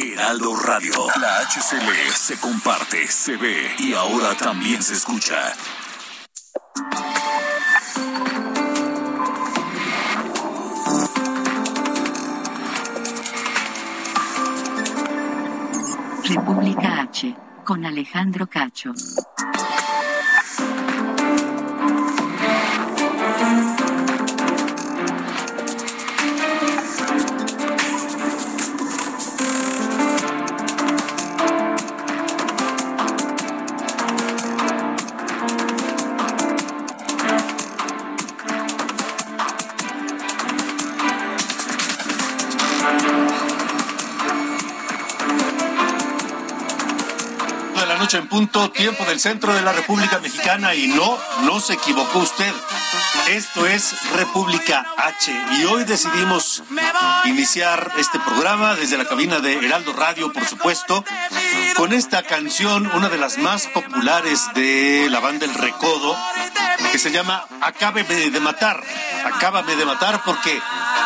Heraldo Radio. La HCL se comparte, se ve y ahora también se escucha. República H, con Alejandro Cacho. Tiempo del centro de la República Mexicana y no, no se equivocó usted. Esto es República H y hoy decidimos iniciar este programa desde la cabina de Heraldo Radio, por supuesto, con esta canción, una de las más populares de la banda El Recodo, que se llama Acábeme de matar. Acábame de matar porque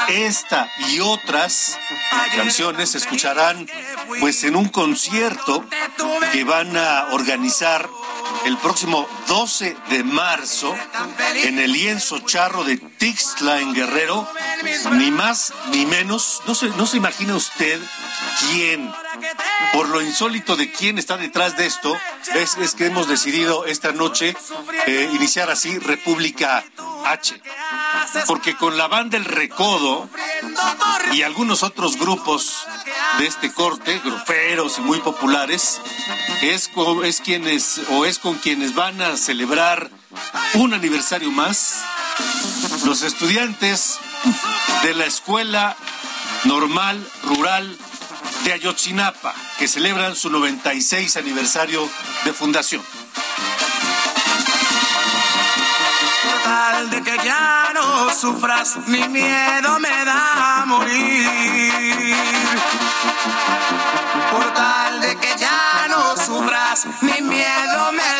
esta y otras canciones se escucharán pues en un concierto que van a organizar el próximo 12 de marzo en el lienzo charro de Tixla en Guerrero, ni más ni menos, no se, no se imagina usted quién, por lo insólito de quién está detrás de esto, es, que hemos decidido esta noche eh, iniciar así República H. Porque con la banda El Recodo y algunos otros grupos de este corte, gruperos y muy populares, es, co- es quienes o es con quienes van a celebrar un aniversario más los estudiantes de la Escuela Normal Rural de Ayotzinapa, que celebran su 96 aniversario de fundación. Tal de que ya no sufras, mi miedo me da a morir. Por tal de que ya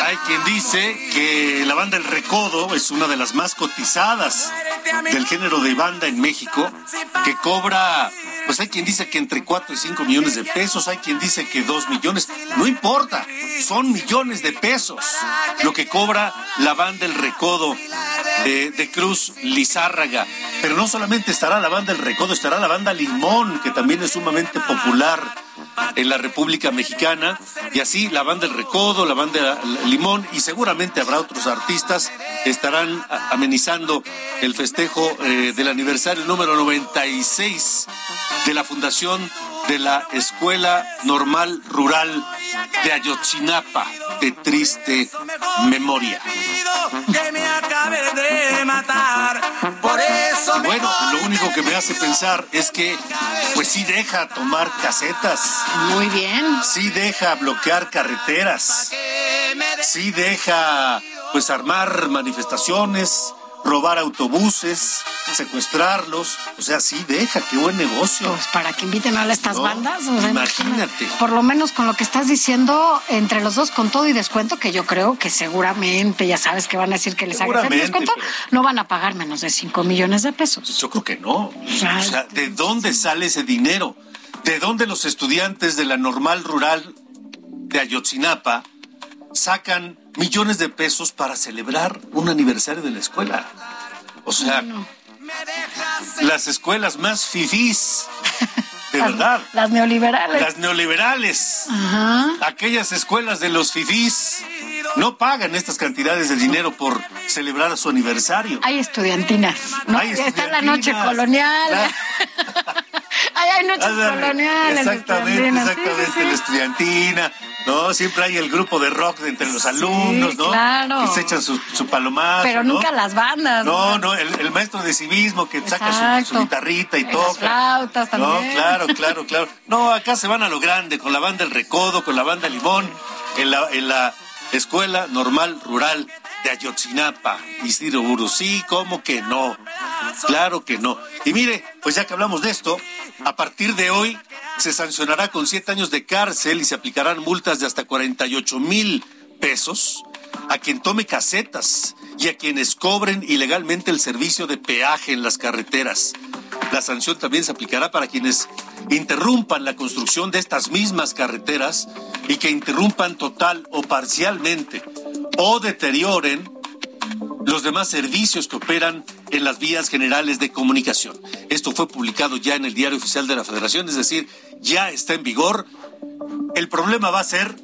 Hay quien dice que la banda El Recodo es una de las más cotizadas del género de banda en México, que cobra, pues hay quien dice que entre 4 y 5 millones de pesos, hay quien dice que 2 millones, no importa, son millones de pesos lo que cobra la banda El Recodo de, de Cruz Lizárraga. Pero no solamente estará la banda El Recodo, estará la banda Limón, que también es sumamente popular en la República Mexicana y así la banda El Recodo, la banda Limón y seguramente habrá otros artistas estarán amenizando el festejo eh, del aniversario número 96 de la fundación de la Escuela Normal Rural de Ayotzinapa de triste memoria. Que me acabe de matar. Por eso Y bueno, lo único que me hace pensar es que pues sí deja tomar casetas, Muy bien. sí deja bloquear carreteras, sí deja pues armar manifestaciones, robar autobuses, secuestrarlos, o sea, sí deja, qué buen negocio. Pues para que inviten a estas No, bandas. o sea, imagínate. Por lo menos con lo que estás diciendo, entre los dos, con todo y descuento, que yo creo que seguramente, ya sabes que van a decir que les Seguramente, descuento, pero- no van a pagar menos de 5 millones de pesos. Yo creo que no. O sea, ¿de dónde sale ese dinero? ¿De dónde los estudiantes de la normal rural de Ayotzinapa sacan millones de pesos para celebrar un aniversario de la escuela? O sea, las escuelas más fifís, de verdad. Las neoliberales. Las neoliberales, Ajá. aquellas escuelas de los fifís, no pagan estas cantidades de dinero por celebrar su aniversario. Hay estudiantinas. ¿no? Hay está la noche colonial. Claro. Ay, hay noches coloniales. Exactamente, sí, exactamente, sí. la estudiantina. No, siempre hay el grupo de rock de entre los alumnos, ¿no? claro. Que se echan su, su palomazo, Pero ¿no? nunca las bandas. No, no, el, el maestro de civismo que saca su, guitarrita y Y las toca. flautas No, también. claro, claro, claro. No, acá se van a lo grande, con la banda El Recodo, con la banda Limón, en la, en la Escuela Normal Rural de Ayotzinapa, Isidro Burgos. Sí, ¿cómo que no? Claro que no. Y mire, pues ya que hablamos de esto, a partir de hoy se sancionará con siete años de cárcel y se aplicarán multas de hasta 48 mil pesos a quien tome casetas y a quienes cobren ilegalmente el servicio de peaje en las carreteras. La sanción también se aplicará para quienes interrumpan la construcción de estas mismas carreteras y que interrumpan total o parcialmente o deterioren los demás servicios que operan en las vías generales de comunicación. Esto fue publicado ya en el Diario Oficial de la Federación, es decir, ya está en vigor. El problema va a ser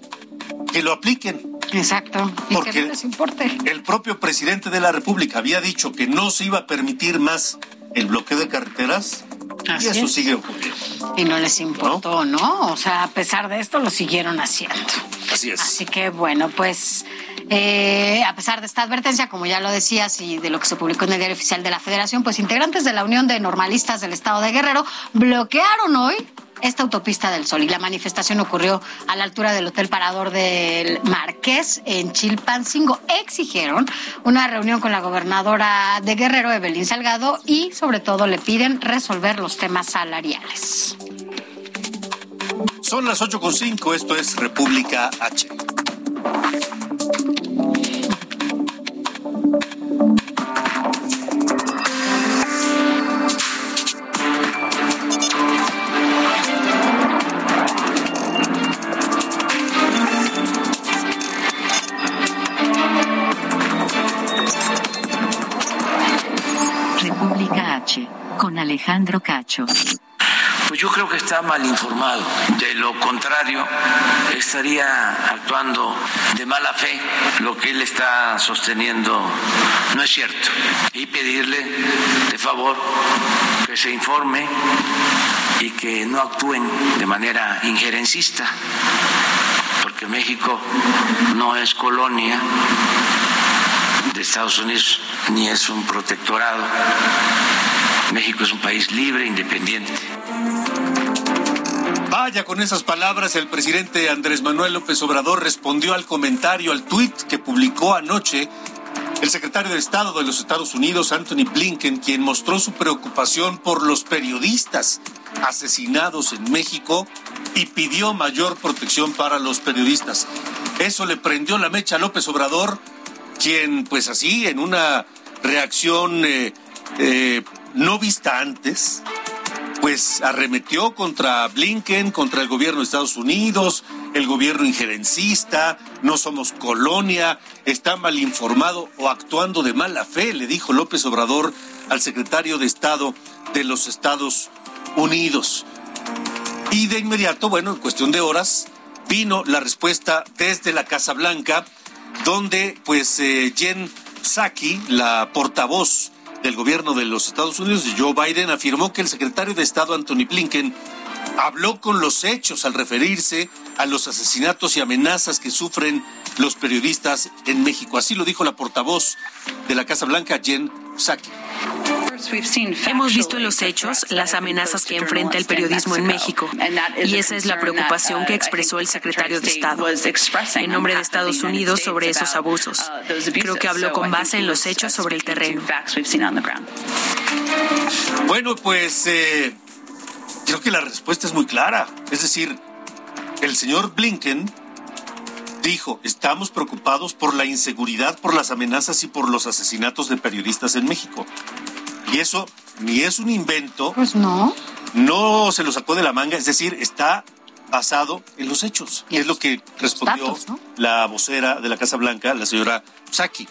que lo apliquen. Exacto. Y Porque- que no les importe. El propio presidente de la República había dicho que no se iba a permitir más el bloqueo de carreteras Así y eso es. sigue ocurriendo. Y no les importó, ¿no? O sea, a pesar de esto, lo siguieron haciendo. Así es. Así que bueno, pues eh, a pesar de esta advertencia, como ya lo decías, y de lo que se publicó en el Diario Oficial de la Federación, pues integrantes de la Unión de Normalistas del Estado de Guerrero bloquearon hoy esta autopista del Sol y la manifestación ocurrió a la altura del Hotel Parador del Marqués en Chilpancingo. Exigieron una reunión con la gobernadora de Guerrero, Evelyn Salgado, y sobre todo le piden resolver los temas salariales. Son las 8.5, esto es República H. De lo contrario, estaría actuando de mala fe. Lo que él está sosteniendo no es cierto. Y pedirle, de favor, que se informe y que no actúen de manera injerencista, porque México no es colonia de Estados Unidos ni es un protectorado. México es un país libre, independiente. Con esas palabras, el presidente Andrés Manuel López Obrador respondió al comentario, al tuit que publicó anoche el secretario de Estado de los Estados Unidos, Anthony Blinken, quien mostró su preocupación por los periodistas asesinados en México y pidió mayor protección para los periodistas. Eso le prendió la mecha a López Obrador, quien, pues así, en una reacción eh, eh, no vista antes, pues arremetió contra Blinken, contra el gobierno de Estados Unidos, el gobierno injerencista, no somos colonia, está mal informado o actuando de mala fe, le dijo López Obrador al secretario de Estado de los Estados Unidos. Y de inmediato, bueno, en cuestión de horas, vino la respuesta desde la Casa Blanca, donde pues eh, Jen Psaki, la portavoz del gobierno de los Estados Unidos, Joe Biden, afirmó que el secretario de Estado Anthony Blinken habló con los hechos al referirse a los asesinatos y amenazas que sufren los periodistas en México. Así lo dijo la portavoz de la Casa Blanca, Jen Psaki. Hemos visto en los hechos las amenazas que enfrenta el periodismo en México y esa es la preocupación que expresó el secretario de Estado en nombre de Estados Unidos sobre esos abusos. Creo que habló con base en los hechos sobre el terreno. Bueno, pues eh, creo que la respuesta es muy clara. Es decir, el señor Blinken dijo, estamos preocupados por la inseguridad, por las amenazas y por los asesinatos de periodistas en México. Y eso ni es un invento, Pues no. no se lo sacó de la manga, es decir, está basado en los hechos. Y Es lo que respondió datos, ¿no? la vocera de la Casa Blanca, la señora Psaki.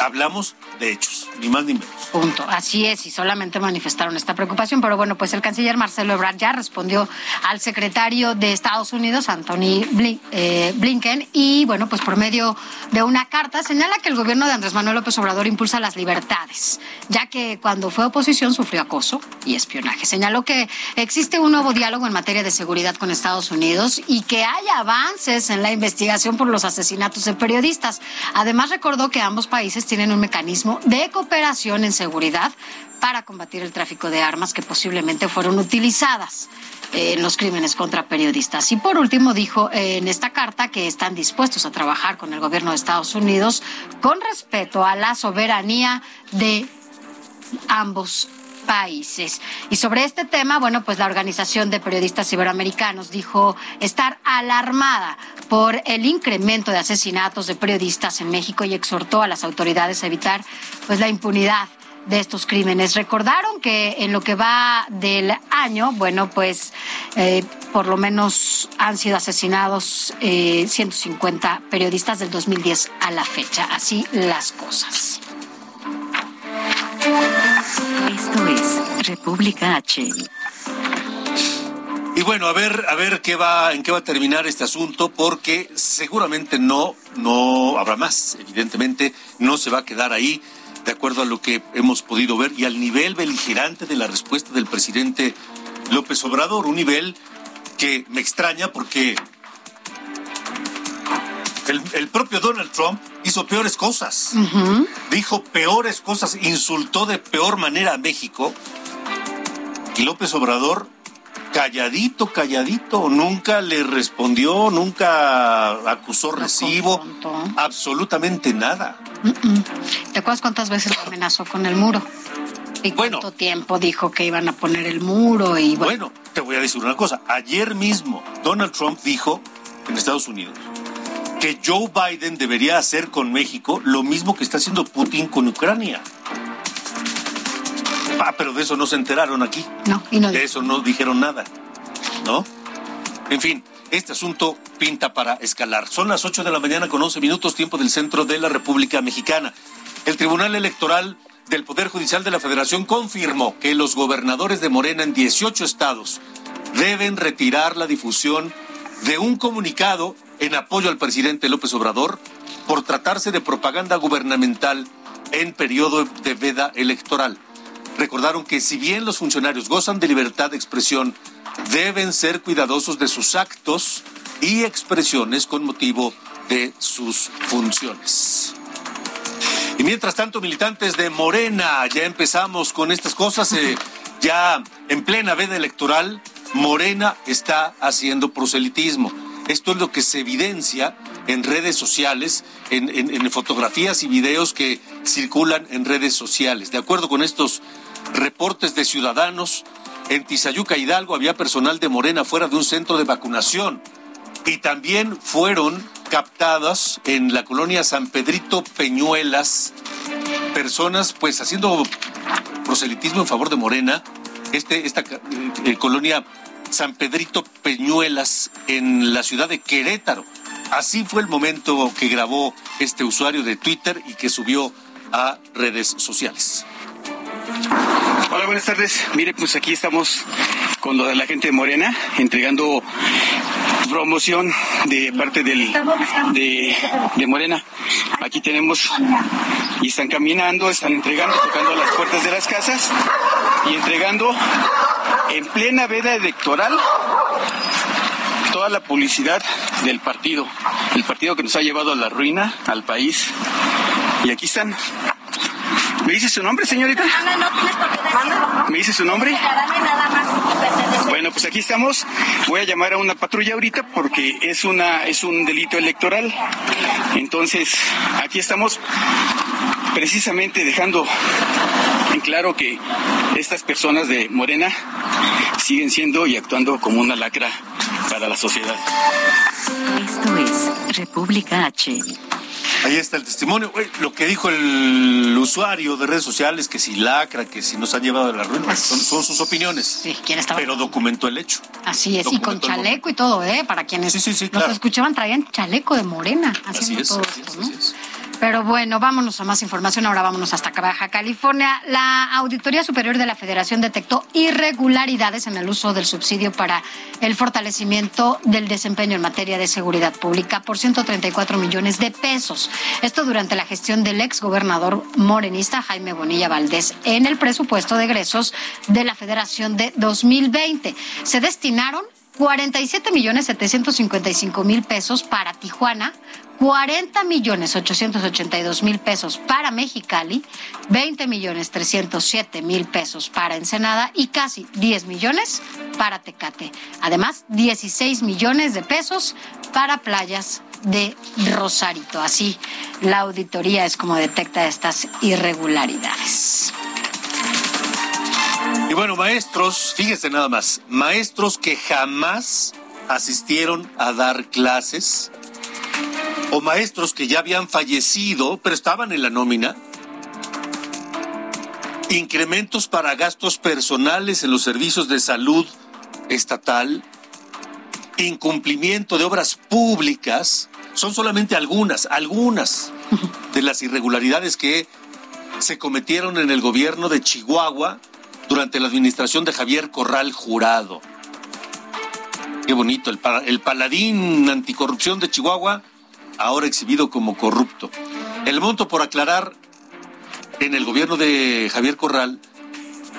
Hablamos de hechos, ni más ni menos. Punto. Así es, y solamente manifestaron esta preocupación. Pero bueno, pues el canciller Marcelo Ebrard ya respondió al secretario de Estados Unidos, Anthony eh, Blinken, y bueno, pues por medio de una carta señala que el gobierno de Andrés Manuel López Obrador impulsa las libertades, ya que cuando fue oposición sufrió acoso y espionaje. Señaló que existe un nuevo diálogo en materia de seguridad con Estados Unidos y que hay avances en la investigación por los asesinatos de periodistas. Además, recordó que ambos países tienen un mecanismo de cooperación en seguridad para combatir el tráfico de armas que posiblemente fueron utilizadas en los crímenes contra periodistas. Y por último dijo en esta carta que están dispuestos a trabajar con el gobierno de Estados Unidos con respeto a la soberanía de ambos países. Y sobre este tema, bueno, pues la Organización de Periodistas Iberoamericanos dijo estar alarmada por el incremento de asesinatos de periodistas en México y exhortó a las autoridades a evitar pues la impunidad de estos crímenes. Recordaron que en lo que va del año, bueno, pues eh, por lo menos han sido asesinados 150 eh, periodistas del 2010 a la fecha. Así las cosas. Esto es República H. Y bueno, a ver, a ver qué va, en qué va a terminar este asunto, porque seguramente no, no habrá más. Evidentemente, no se va a quedar ahí, de acuerdo a lo que hemos podido ver y al nivel beligerante de la respuesta del presidente López Obrador, un nivel que me extraña porque el, propio Donald Trump hizo peores cosas. Dijo peores cosas, insultó de peor manera a México. Y López Obrador, calladito, calladito, nunca le respondió, nunca acusó recibo, absolutamente nada. ¿Te acuerdas cuántas veces lo amenazó con el muro? ¿Y cuánto tiempo dijo que iban a poner el muro? Y bueno, te voy a decir una cosa. Ayer mismo Donald Trump dijo en Estados Unidos que Joe Biden debería hacer con México lo mismo que está haciendo Putin con Ucrania. Ah, pero de eso no se enteraron aquí. No, y no. De eso no dijeron nada. ¿No? En fin, este asunto pinta para escalar. Son las 8 de la mañana con 11 minutos tiempo del centro de la República Mexicana. El Tribunal Electoral del Poder Judicial de la Federación confirmó que los gobernadores de Morena en 18 estados deben retirar la difusión de un comunicado en apoyo al presidente López Obrador por tratarse de propaganda gubernamental en periodo de veda electoral. Recordaron que si bien los funcionarios gozan de libertad de expresión, deben ser cuidadosos de sus actos y expresiones con motivo de sus funciones. Y mientras tanto, militantes de Morena, ya empezamos con estas cosas, eh, ya en plena veda electoral, Morena está haciendo proselitismo. Esto es lo que se evidencia en redes sociales, en, fotografías y videos que circulan en redes sociales. De acuerdo con estos reportes de ciudadanos, en Tizayuca Hidalgo había personal de Morena fuera de un centro de vacunación y también fueron captadas en la colonia San Pedrito Peñuelas personas pues haciendo proselitismo en favor de Morena. Este, esta eh, colonia San Pedrito Peñuelas en la ciudad de Querétaro. Así fue el momento que grabó este usuario de Twitter y que subió a redes sociales. Hola, buenas tardes. Mire, pues aquí estamos con lo de la gente de Morena, entregando promoción de parte del, de, de Morena. Aquí tenemos y están caminando, están entregando, tocando las puertas de las casas y entregando en plena veda electoral toda la publicidad del partido, el partido que nos ha llevado a la ruina, al país. Y aquí están. ¿Me dice su nombre, señorita? ¿Me dice su nombre? Bueno, pues aquí estamos. Voy a llamar a una patrulla ahorita porque es una es un delito electoral. Entonces, aquí estamos precisamente dejando en claro que estas personas de Morena siguen siendo y actuando como una lacra para la sociedad. Esto es República H. Ahí está el testimonio. Lo que dijo el usuario de redes sociales, que si lacra, que si nos han llevado a la ruina, son, sus opiniones. Sí, ¿quién estaba? Pero documentó el hecho. Así es, y con chaleco y todo, ¿eh? Para quienes sí, sí, nos escuchaban, traían chaleco de morena. Así es, así, es, Pero bueno, vámonos a más información. Ahora vámonos hasta Baja California. La Auditoría Superior de la Federación detectó irregularidades en el uso del subsidio para el fortalecimiento del desempeño en materia de seguridad pública por 134 millones de pesos. Esto durante la gestión del ex gobernador morenista Jaime Bonilla Valdés en el presupuesto de egresos de la Federación de 2020. Se destinaron 47 millones 755 mil pesos para Tijuana, 40 millones 882 mil pesos para Mexicali, 20 millones 307 mil pesos para Ensenada y casi 10 millones para Tecate. Además, 16 millones de pesos para playas de Rosarito. Así, la auditoría es como detecta estas irregularidades. Y bueno, maestros, fíjese nada más, maestros que jamás asistieron a dar clases o maestros que ya habían fallecido, pero estaban en la nómina. Incrementos para gastos personales en los servicios de salud estatal. Incumplimiento de obras públicas. Son solamente algunas, algunas de las irregularidades que se cometieron en el gobierno de Chihuahua durante la administración de Javier Corral Jurado. Qué bonito, el, el paladín anticorrupción de Chihuahua ahora exhibido como corrupto. El monto por aclarar en el gobierno de Javier Corral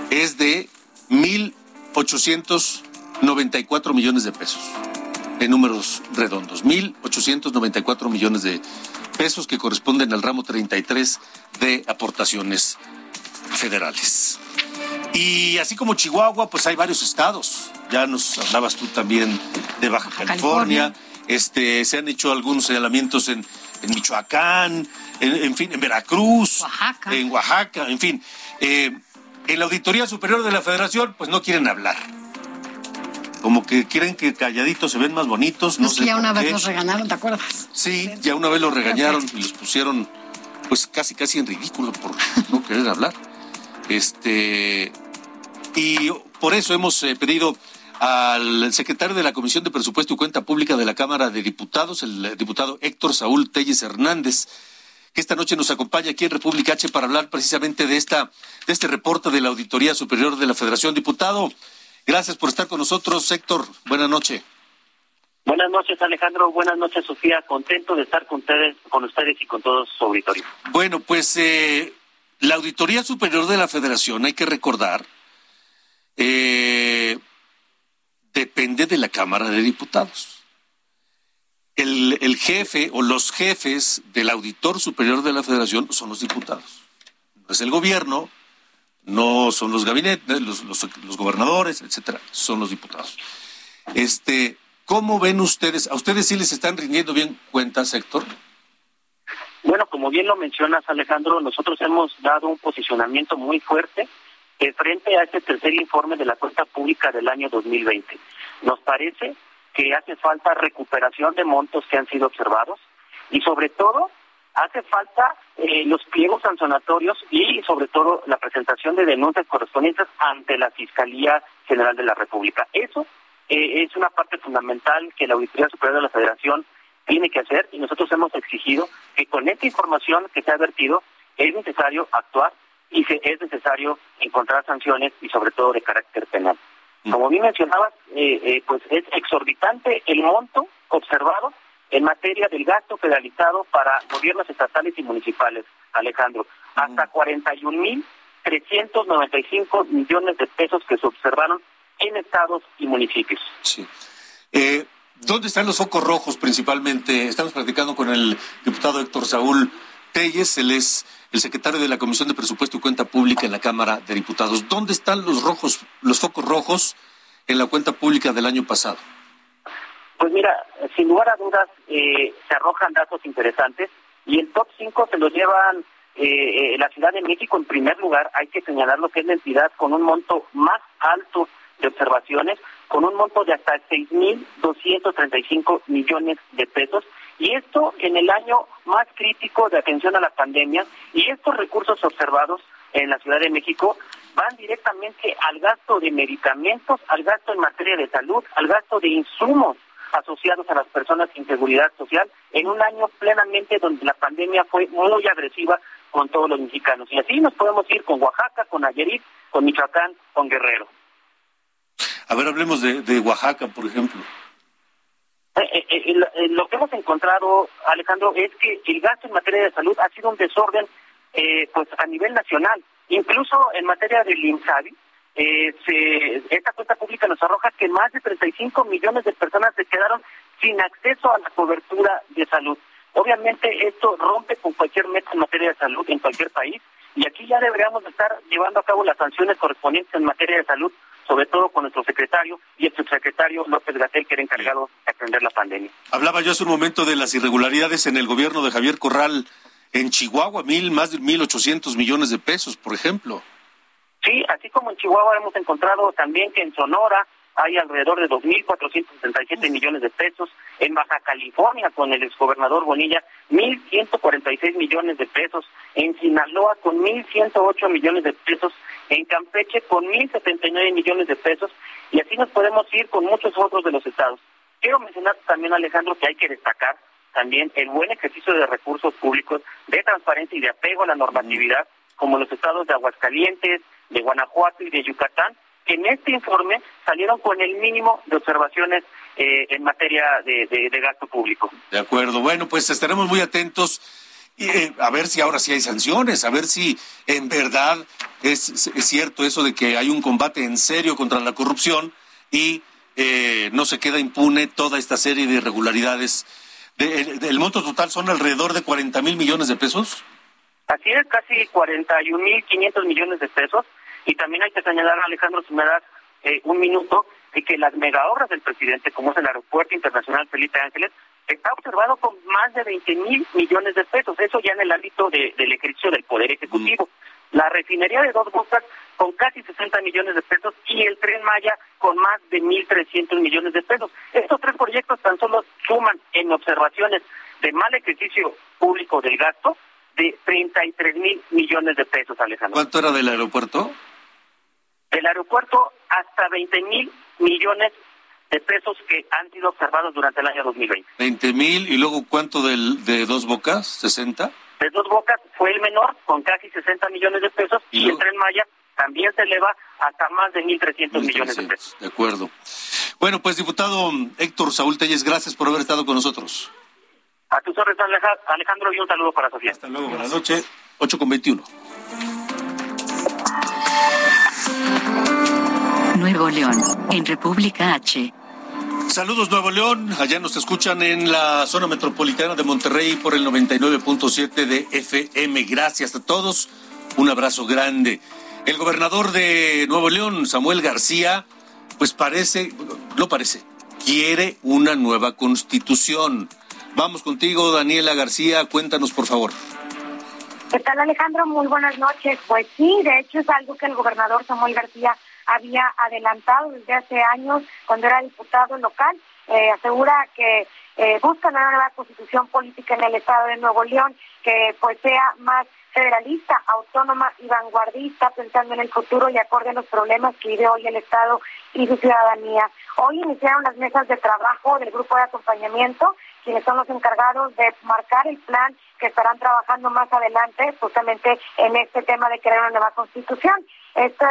es de 1.894 millones de pesos, en números redondos, 1.894 millones de pesos que corresponden al ramo 33 de aportaciones federales. Y así como Chihuahua, pues hay varios estados. Ya nos hablabas tú también de Baja California este, se han hecho algunos señalamientos en, Michoacán, en, fin, en Veracruz, en Oaxaca, en fin. Eh, en la Auditoría Superior de la Federación, pues no quieren hablar. Como que quieren que calladitos se ven más bonitos. No sé ya una vez los regañaron, ¿te acuerdas? Sí, ya una vez los regañaron y los pusieron, pues casi, casi en ridículo por no querer hablar. Este, y por eso hemos eh, pedido al secretario de la Comisión de Presupuesto y Cuenta Pública de la Cámara de Diputados, el diputado Héctor Saúl Telles Hernández, que esta noche nos acompaña aquí en República H para hablar precisamente de esta de este reporte de la Auditoría Superior de la Federación. Diputado, gracias por estar con nosotros, Héctor. Buenas noches. Buenas noches, Alejandro. Buenas noches, Sofía. Contento de estar con ustedes, con ustedes y con todo su auditorio. Bueno, pues eh, la Auditoría Superior de la Federación, hay que recordar, eh, depende de la Cámara de Diputados. El, jefe o los jefes del auditor superior de la federación son los diputados. No es el gobierno, no son los gabinetes, los, gobernadores, etcétera, son los diputados. Este, ¿cómo ven ustedes? ¿A ustedes sí les están rindiendo bien cuentas, Héctor? Bueno, como bien lo mencionas, Alejandro, nosotros hemos dado un posicionamiento muy fuerte frente a este tercer informe de la cuenta pública del año 2020. Nos parece que hace falta recuperación de montos que han sido observados y sobre todo hace falta eh, los pliegos sancionatorios y sobre todo la presentación de denuncias correspondientes ante la Fiscalía General de la República. Eso eh, es una parte fundamental que la Auditoría Superior de la Federación tiene que hacer y nosotros hemos exigido que con esta información que se ha vertido es necesario actuar y que es necesario encontrar sanciones y sobre todo de carácter penal. Mm. Como bien mencionabas, eh, eh, pues es exorbitante el monto observado en materia del gasto federalizado para gobiernos estatales y municipales, Alejandro, mm. hasta 41.395 millones de pesos que se observaron en estados y municipios. Sí. Eh, ¿Dónde están los focos rojos principalmente? Estamos platicando con el diputado Héctor Saúl Telles, él es el secretario de la Comisión de Presupuesto y Cuenta Pública en la Cámara de Diputados. ¿Dónde están los rojos, los focos rojos en la cuenta pública del año pasado? Pues mira, sin lugar a dudas eh, se arrojan datos interesantes y el top 5 se lo llevan eh, eh, la Ciudad de México en primer lugar. Hay que señalar lo que es la entidad con un monto más alto de observaciones, con un monto de hasta 6.235 millones de pesos y esto en el año más crítico de atención a la pandemia y estos recursos observados en la Ciudad de México van directamente al gasto de medicamentos, al gasto en materia de salud, al gasto de insumos asociados a las personas sin seguridad social en un año plenamente donde la pandemia fue muy agresiva con todos los mexicanos. Y así nos podemos ir con Oaxaca, con Nayarit, con Michoacán, con Guerrero. A ver, hablemos de, Oaxaca, por ejemplo. Eh, eh, eh, lo que hemos encontrado, Alejandro, es que el gasto en materia de salud ha sido un desorden pues a nivel nacional. Incluso en materia del INSABI, esta cuenta pública nos arroja que más de 35 millones de personas se quedaron sin acceso a la cobertura de salud. Obviamente esto rompe con cualquier meta en materia de salud en cualquier país y aquí ya deberíamos estar llevando a cabo las sanciones correspondientes en materia de salud, sobre todo con nuestro secretario y el subsecretario López Gatel, que era encargado de atender la pandemia. Hablaba yo hace un momento de las irregularidades en el gobierno de Javier Corral en Chihuahua, mil, más de mil ochocientos millones de pesos, por ejemplo. Sí, así como en Chihuahua hemos encontrado también que en Sonora hay alrededor de 2.467 millones de pesos. En Baja California, con el exgobernador Bonilla, 1.146 millones de pesos. En Sinaloa, con 1.108 millones de pesos. En Campeche, con 1.079 millones de pesos. Y así nos podemos ir con muchos otros de los estados. Quiero mencionar también, Alejandro, que hay que destacar también el buen ejercicio de recursos públicos, de transparencia y de apego a la normatividad, como los estados de Aguascalientes, de Guanajuato y de Yucatán, en este informe salieron con el mínimo de observaciones eh, en materia de, gasto público. De acuerdo. Bueno, pues estaremos muy atentos. Eh, a ver si ahora sí hay sanciones, a ver si en verdad es, cierto eso de que hay un combate en serio contra la corrupción y eh, no se queda impune toda esta serie de irregularidades. el, monto total son alrededor de 40 mil millones de pesos. Así es, casi 41 mil 500 millones de pesos. Y también hay que señalar, Alejandro, si me das eh, un minuto, de que las megaobras del presidente, como es el Aeropuerto Internacional Felipe Ángeles, está observado con más de 20 mil millones de pesos. Eso ya en el ámbito del ejercicio del Poder Ejecutivo. La refinería de dos bocas con casi 60 millones de pesos y el Tren Maya con más de 1.300 millones de pesos. Estos tres proyectos tan solo suman en observaciones de mal ejercicio público del gasto de 33 mil millones de pesos, Alejandro. ¿Cuánto era del aeropuerto? Del aeropuerto hasta 20 mil millones de pesos que han sido observados durante el año 2020. 20 mil y luego cuánto del, de dos bocas, 60? De dos bocas fue el menor con casi 60 millones de pesos y, el tren Maya también se eleva hasta más de 1.300 millones de pesos. De acuerdo. Bueno, pues diputado Héctor Saúl Telles, gracias por haber estado con nosotros. A tus órdenes, Alejandro, y un saludo para Sofía. Hasta luego, buenas noches. 8 con 21. Nuevo León, en República H. Saludos Nuevo León, allá nos escuchan en la zona metropolitana de Monterrey por el 99.7 de FM. Gracias a todos, un abrazo grande. El gobernador de Nuevo León, Samuel García, pues parece, no parece, quiere una nueva constitución. Vamos contigo, Daniela García, cuéntanos por favor. ¿Qué tal Alejandro? Muy buenas noches. Pues sí, de hecho es algo que el gobernador Samuel García había adelantado desde hace años cuando era diputado local. Eh, asegura que eh, busca una nueva constitución política en el estado de Nuevo León que pues sea más federalista, autónoma y vanguardista, pensando en el futuro y acorde a los problemas que vive hoy el Estado y su ciudadanía. Hoy iniciaron las mesas de trabajo del grupo de acompañamiento, quienes son los encargados de marcar el plan que estarán trabajando más adelante justamente en este tema de crear una nueva constitución. Este,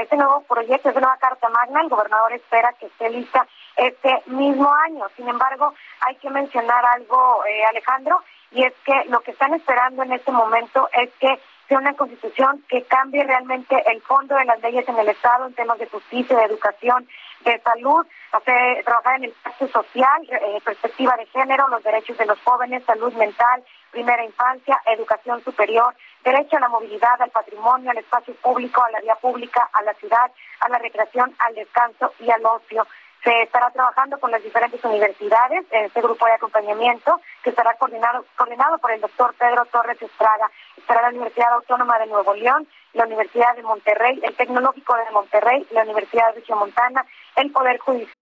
este nuevo proyecto, esta nueva Carta Magna, el gobernador espera que esté lista este mismo año. Sin embargo, hay que mencionar algo, eh, Alejandro, y es que lo que están esperando en este momento es que sea una constitución que cambie realmente el fondo de las leyes en el Estado en temas de justicia, de educación, de salud, hacer, trabajar en el pacto social, perspectiva de género, los derechos de los jóvenes, salud mental, primera infancia, educación superior, derecho a la movilidad, al patrimonio, al espacio público, a la vía pública, a la ciudad, a la recreación, al descanso y al ocio. Se estará trabajando con las diferentes universidades en este grupo de acompañamiento que estará coordinado, coordinado por el doctor Pedro Torres Estrada. Estará la Universidad Autónoma de Nuevo León, la Universidad de Monterrey, el Tecnológico de Monterrey, la Universidad de Montana, el Poder Judicial.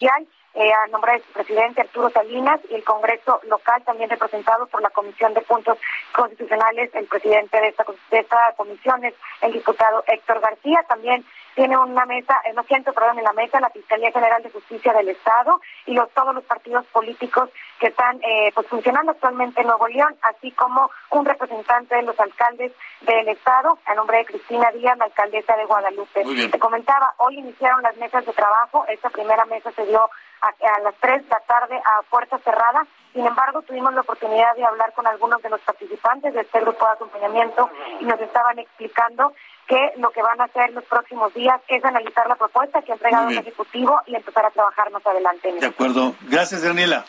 Eh, a nombre de su presidente Arturo Salinas y el Congreso local también representado por la Comisión de Puntos Constitucionales. El presidente de esta, de esta comisión es el diputado Héctor García. También tiene una mesa, eh, no siento, perdón, en la mesa la Fiscalía General de Justicia del Estado y los, todos los partidos políticos que están eh, pues funcionando actualmente en Nuevo León, así como un representante de los alcaldes del Estado, a nombre de Cristina Díaz, la alcaldesa de Guadalupe. Te comentaba, hoy iniciaron las mesas de trabajo, esta primera mesa se dio a, las 3 de la tarde a puerta cerrada. Sin embargo, tuvimos la oportunidad de hablar con algunos de los participantes de este grupo de acompañamiento y nos estaban explicando que lo que van a hacer los próximos días es analizar la propuesta que ha entregado el Ejecutivo y empezar a trabajar más adelante. de acuerdo. Gracias, Daniela.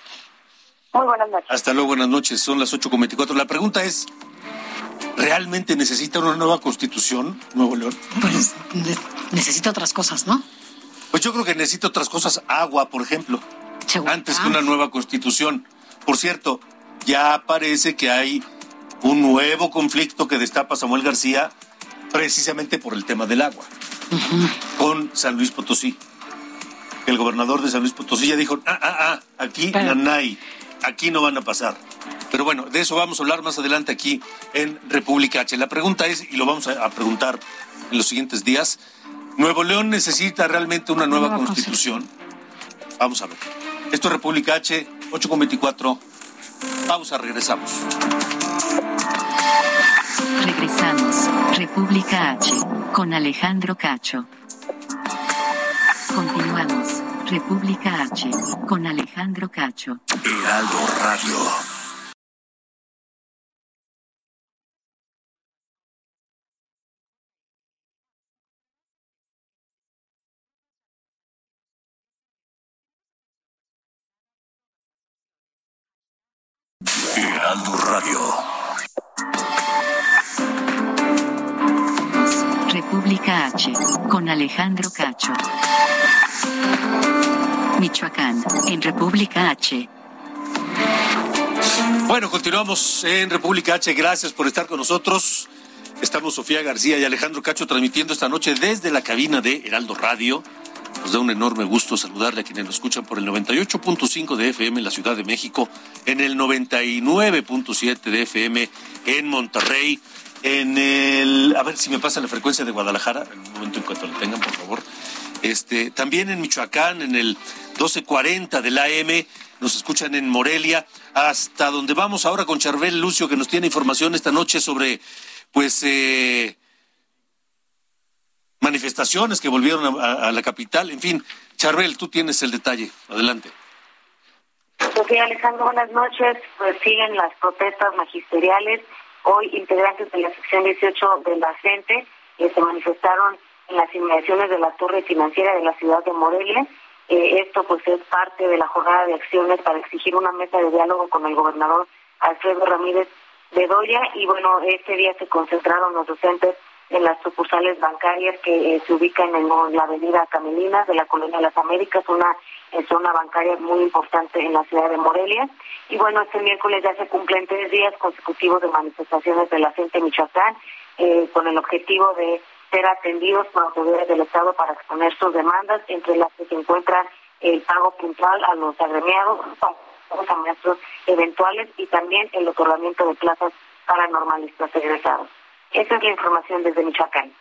Muy buenas noches. Hasta luego, buenas noches. Son las 8.24. La pregunta es, ¿realmente necesita una nueva constitución Nuevo León? Pues necesita otras cosas, ¿no? Pues yo creo que necesita otras cosas. Agua, por ejemplo. Antes que una nueva constitución. Por cierto, ya parece que hay un nuevo conflicto que destapa Samuel García precisamente por el tema del agua, con San Luis Potosí. El gobernador de San Luis Potosí ya dijo, ah, ah, ah, aquí no hay, aquí no van a pasar. Pero bueno, de eso vamos a hablar más adelante aquí en República H. La pregunta es, y lo vamos a, preguntar en los siguientes días, ¿Nuevo León necesita realmente una nueva, nueva constitución? Vamos a ver. Esto es República H, 8.24. Pausa, regresamos. Regresamos. República H. Con Alejandro Cacho. Continuamos. República H. Con Alejandro Cacho. Heraldo Radio. Heraldo Radio. República H, con Alejandro Cacho. Michoacán, en República H. Bueno, continuamos en República H. Gracias por estar con nosotros. Estamos Sofía García y Alejandro Cacho transmitiendo esta noche desde la cabina de Heraldo Radio. Nos da un enorme gusto saludarle a quienes nos escuchan por el 98.5 de FM en la Ciudad de México, en el 99.7 de FM en Monterrey, en el, a ver si me pasa la frecuencia de Guadalajara, en un momento en cuanto la tengan, por favor. Este, también en Michoacán, en el 1240 del AM, nos escuchan en Morelia, hasta donde vamos ahora con Charbel Lucio, que nos tiene información esta noche sobre, pues, eh, manifestaciones que volvieron a, la capital. En fin, Charbel, tú tienes el detalle. Adelante. Sofía Alejandro, buenas noches. Pues siguen las protestas magisteriales Hoy integrantes de la sección 18 de la gente eh, se manifestaron en las inmediaciones de la torre financiera de la ciudad de Morelia. Eh, esto pues es parte de la jornada de acciones para exigir una mesa de diálogo con el gobernador Alfredo Ramírez Bedoya y bueno, este día se concentraron los docentes en las sucursales bancarias que eh, se ubican en la avenida Camelinas de la Colonia de las Américas, una zona bancaria muy importante en la ciudad de Morelia. Y bueno, este miércoles ya se cumplen tres días consecutivos de manifestaciones de la gente Michoacán eh, con el objetivo de ser atendidos por autoridades del Estado para exponer sus demandas, entre las que se encuentra el pago puntual a los agremiados, a maestros eventuales y también el otorgamiento de plazas para normalistas egresados. Esa es la información desde Michoacán.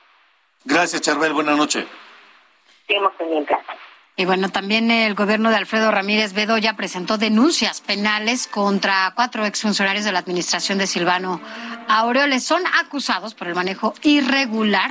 Gracias, Charbel. Buenas noches. Seguimos pendientes. Y bueno, también el gobierno de Alfredo Ramírez Bedoya presentó denuncias penales contra cuatro exfuncionarios de la administración de Silvano Aureoles. Son acusados por el manejo irregular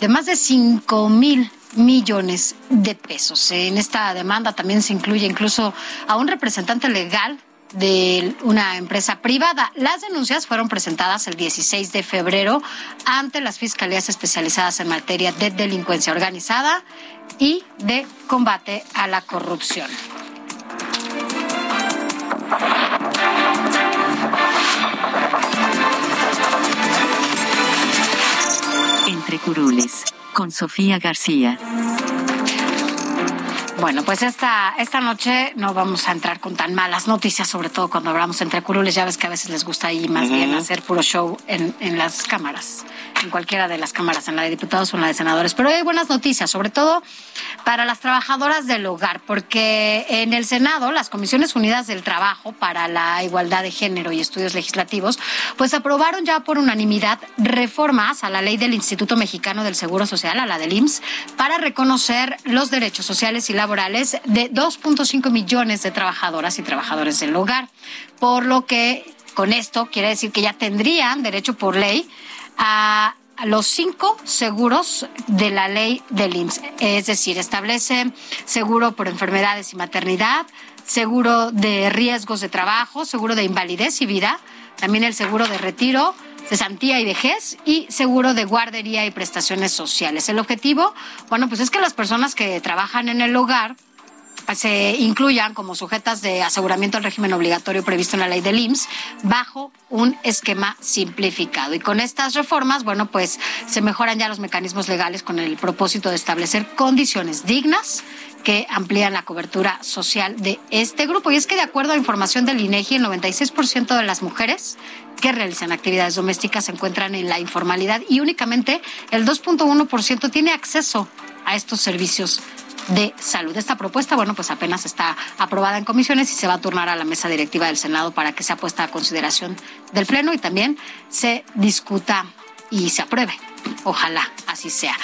de más de cinco mil millones de pesos. En esta demanda también se incluye incluso a un representante legal de una empresa privada. Las denuncias fueron presentadas el 16 de febrero ante las fiscalías especializadas en materia de delincuencia organizada y de combate a la corrupción. Entre curules, con Sofía García. Bueno, pues esta, esta noche no vamos a entrar con tan malas noticias, sobre todo cuando hablamos entre curules. Ya ves que a veces les gusta ahí más bien hacer puro show en, en las cámaras en cualquiera de las cámaras, en la de diputados o en la de senadores. Pero hay buenas noticias, sobre todo para las trabajadoras del hogar, porque en el Senado, las Comisiones Unidas del Trabajo para la Igualdad de Género y Estudios Legislativos, pues aprobaron ya por unanimidad reformas a la ley del Instituto Mexicano del Seguro Social, a la del IMSS, para reconocer los derechos sociales y laborales de 2.5 millones de trabajadoras y trabajadores del hogar. Por lo que con esto quiere decir que ya tendrían derecho por ley a los cinco seguros de la ley del IMSS. Es decir, establece seguro por enfermedades y maternidad, seguro de riesgos de trabajo, seguro de invalidez y vida, también el seguro de retiro, cesantía y vejez y seguro de guardería y prestaciones sociales. El objetivo, bueno, pues es que las personas que trabajan en el hogar se incluyan como sujetas de aseguramiento al régimen obligatorio previsto en la ley del IMSS bajo un esquema simplificado. Y con estas reformas, bueno, pues se mejoran ya los mecanismos legales con el propósito de establecer condiciones dignas que amplían la cobertura social de este grupo. Y es que de acuerdo a información del INEGI, el 96% de las mujeres que realizan actividades domésticas se encuentran en la informalidad y únicamente el 2.1% tiene acceso a estos servicios de Salud. Esta propuesta, bueno, pues apenas está aprobada en comisiones y se va a turnar a la mesa directiva del Senado para que sea puesta a consideración del Pleno y también se discuta y se apruebe. Ojalá así sea.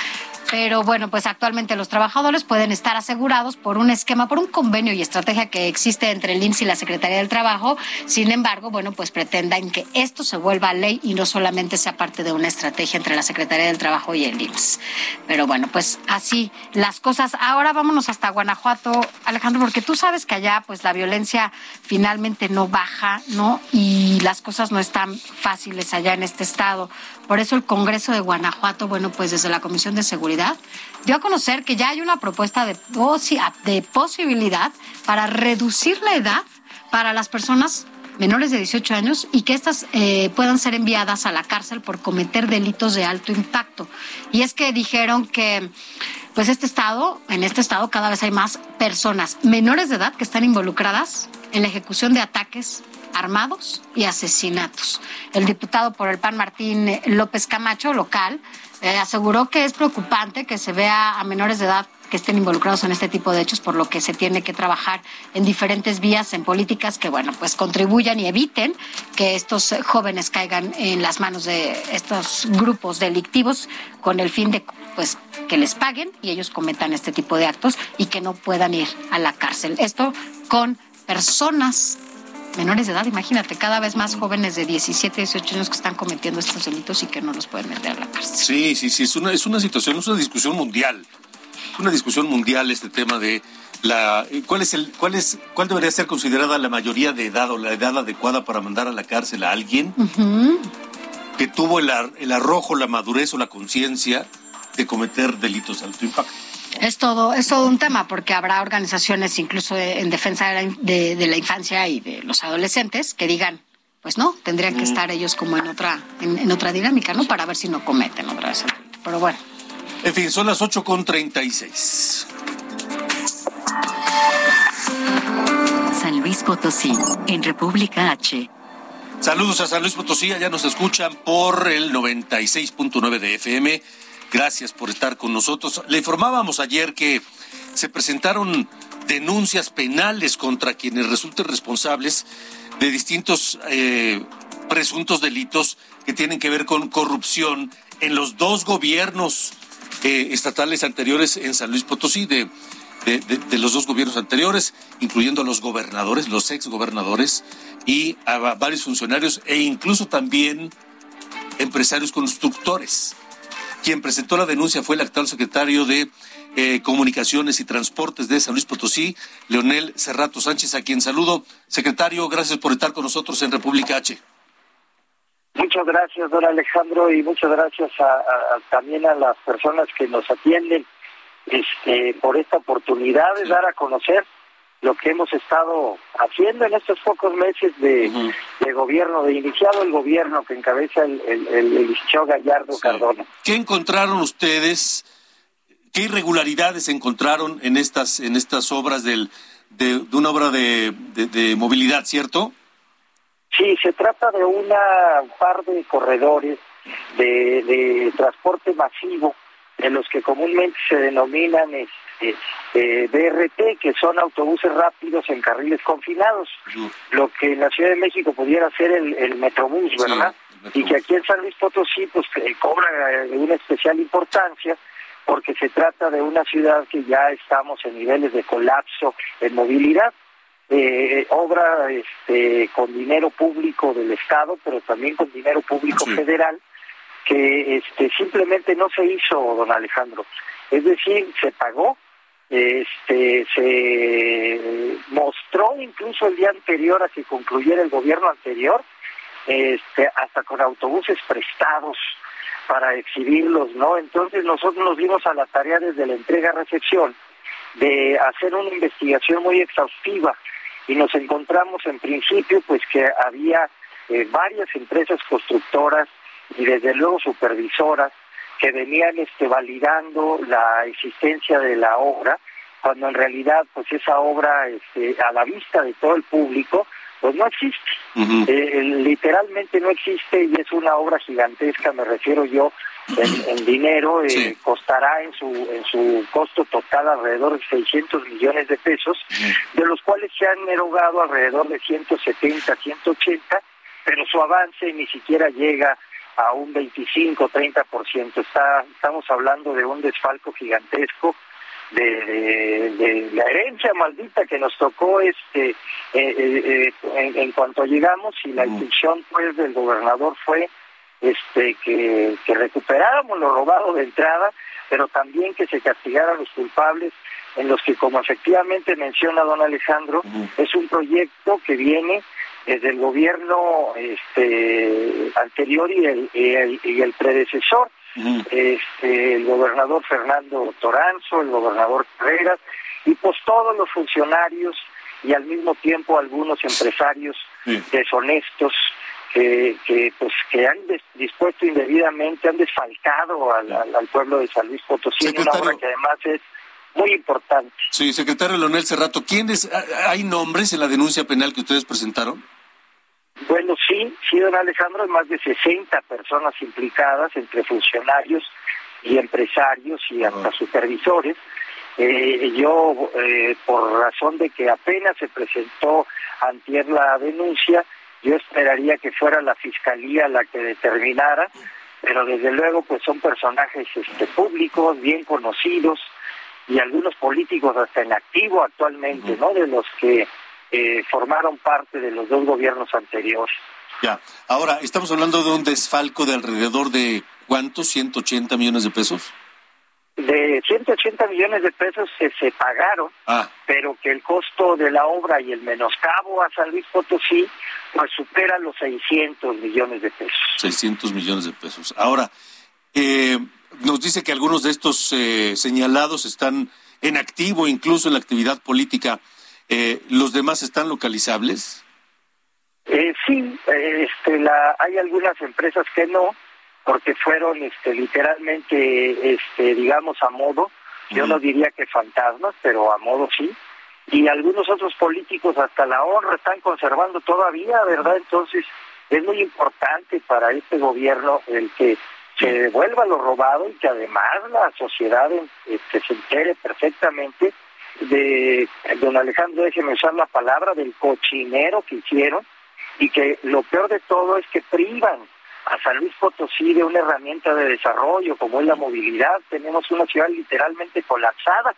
Pero bueno, pues actualmente los trabajadores pueden estar asegurados por un esquema, por un convenio y estrategia que existe entre el IMSS y la Secretaría del Trabajo. Sin embargo, bueno, pues pretendan que esto se vuelva ley y no solamente sea parte de una estrategia entre la Secretaría del Trabajo y el IMSS. Pero bueno, pues así las cosas. Ahora vámonos hasta Guanajuato, Alejandro, porque tú sabes que allá pues la violencia finalmente no baja, ¿no? Y las cosas no están fáciles allá en este estado. Por eso el Congreso de Guanajuato, bueno, pues desde la Comisión de Seguridad, dio a conocer que ya hay una propuesta de, posibilidad para reducir la edad para las personas menores de 18 años y que éstas eh, puedan ser enviadas a la cárcel por cometer delitos de alto impacto. Y es que dijeron que, pues este estado, en este estado cada vez hay más personas menores de edad que están involucradas en la ejecución de ataques armados y asesinatos. El diputado por el PAN Martín López Camacho, local, eh, aseguró que es preocupante que se vea a menores de edad que estén involucrados en este tipo de hechos, por lo que se tiene que trabajar en diferentes vías, en políticas que, bueno, pues contribuyan y eviten que estos jóvenes caigan en las manos de estos grupos delictivos con el fin de, pues, que les paguen y ellos cometan este tipo de actos y que no puedan ir a la cárcel. Esto con personas menores de edad, imagínate, cada vez más jóvenes de 17, 18 años que están cometiendo estos delitos y que no los pueden meter a la cárcel. Sí, sí, sí, es una, es una situación, es una discusión mundial. Es una discusión mundial este tema de la cuál es el cuál es cuál debería ser considerada la mayoría de edad o la edad adecuada para mandar a la cárcel a alguien que tuvo el, el arrojo, la madurez o la conciencia de cometer delitos de alto impacto. Es todo, es todo un tema porque habrá organizaciones incluso en defensa de la, infancia y de los adolescentes que digan, pues no, tendrían que estar ellos como en otra, en, otra dinámica, ¿no? Para ver si no cometen otra vez. Pero bueno. En fin, son las 8 con 36. San Luis Potosí, en República H. Saludos a San Luis Potosí, ya nos escuchan por el 96.9 de FM Gracias por estar con nosotros. Le informábamos ayer que se presentaron denuncias penales contra quienes resulten responsables de distintos eh, presuntos delitos que tienen que ver con corrupción en los dos gobiernos eh, estatales anteriores en San Luis Potosí, de, de, los dos gobiernos anteriores, incluyendo a los gobernadores, los ex gobernadores y a varios funcionarios e incluso también empresarios constructores. Quien presentó la denuncia fue el actual secretario de eh, Comunicaciones y Transportes de San Luis Potosí, Leonel Cerrato Sánchez, a quien saludo. Secretario, gracias por estar con nosotros en República H. Muchas gracias, don Alejandro, y muchas gracias también a las personas que nos atienden este, por esta oportunidad de dar a conocer lo que hemos estado haciendo en estos pocos meses de, gobierno, de iniciado el gobierno que encabeza el, el, Gallardo Cardona. ¿Qué encontraron ustedes? ¿Qué irregularidades encontraron en estas, en estas obras del, de, una obra de, de, movilidad, cierto? Sí, se trata de una par de corredores de, de transporte masivo, de los que comúnmente se denominan este, eh, BRT, que son autobuses rápidos en carriles confinados, lo que en la Ciudad de México pudiera ser el, el Metrobús, ¿verdad? Y que aquí en San Luis Potosí pues cobra de una especial importancia porque se trata de una ciudad que ya estamos en niveles de colapso en movilidad. Eh, obra este, con dinero público del Estado, pero también con dinero público federal, que este, simplemente no se hizo, don Alejandro. Es decir, se pagó, este, se mostró incluso el día anterior a que concluyera el gobierno anterior, este, hasta con autobuses prestados para exhibirlos, ¿no? Entonces nosotros nos dimos a la tarea desde la entrega-recepción de hacer una investigación muy exhaustiva y nos encontramos en principio pues que había eh, varias empresas constructoras y desde luego supervisoras que venían este, validando la existencia de la obra, cuando en realidad pues esa obra este, a la vista de todo el público pues no existe, eh, literalmente no existe y es una obra gigantesca, me refiero yo en, dinero, eh, costará en su, en su costo total alrededor de 600 millones de pesos, de los cuales se han erogado alrededor de 170, 180, pero su avance ni siquiera llega a un 25, 30%. Está, estamos hablando de un desfalco gigantesco de, de, la herencia maldita que nos tocó este eh, eh, eh, en, cuanto llegamos y la intención pues del gobernador fue este que, que recuperáramos lo robado de entrada pero también que se castigaran los culpables en los que como efectivamente menciona don Alejandro es un proyecto que viene desde el gobierno este anterior y el, y el predecesor. Este, el gobernador Fernando Toranzo, el gobernador Carreras, y pues todos los funcionarios y al mismo tiempo algunos empresarios deshonestos que, que pues que han dispuesto indebidamente, han desfalcado al, al, pueblo de San Luis Potosí en una obra que además es muy importante. Sí, secretario Leonel Cerrato, ¿quiénes, hay nombres en la denuncia penal que ustedes presentaron? Bueno, sí, sí, don Alejandro, hay más de 60 personas implicadas entre funcionarios y empresarios y hasta supervisores. Eh, yo, eh, por razón de que apenas se presentó antier la denuncia, yo esperaría que fuera la fiscalía la que determinara, pero desde luego pues son personajes este, públicos, bien conocidos, y algunos políticos hasta en activo actualmente, ¿no? De los que eh, formaron parte de los dos gobiernos anteriores. Ya, ahora estamos hablando de un desfalco de alrededor de cuántos, 180 millones de pesos. De 180 millones de pesos que se pagaron, ah. pero que el costo de la obra y el menoscabo a San Luis Potosí pues supera los 600 millones de pesos. 600 millones de pesos. Ahora, eh, nos dice que algunos de estos eh, señalados están en activo, incluso en la actividad política. Eh, ¿Los demás están localizables? Eh, sí, este, la, hay algunas empresas que no, porque fueron este, literalmente, este, digamos, a modo. Yo no diría que fantasmas, pero a modo sí. Y algunos otros políticos hasta la honra están conservando todavía, ¿verdad? Entonces es muy importante para este gobierno el que se devuelva lo robado y que además la sociedad este, se entere perfectamente de don Alejandro, déjeme usar la palabra, del cochinero que hicieron y que lo peor de todo es que privan a San Luis Potosí de una herramienta de desarrollo como es la movilidad. Tenemos una ciudad literalmente colapsada.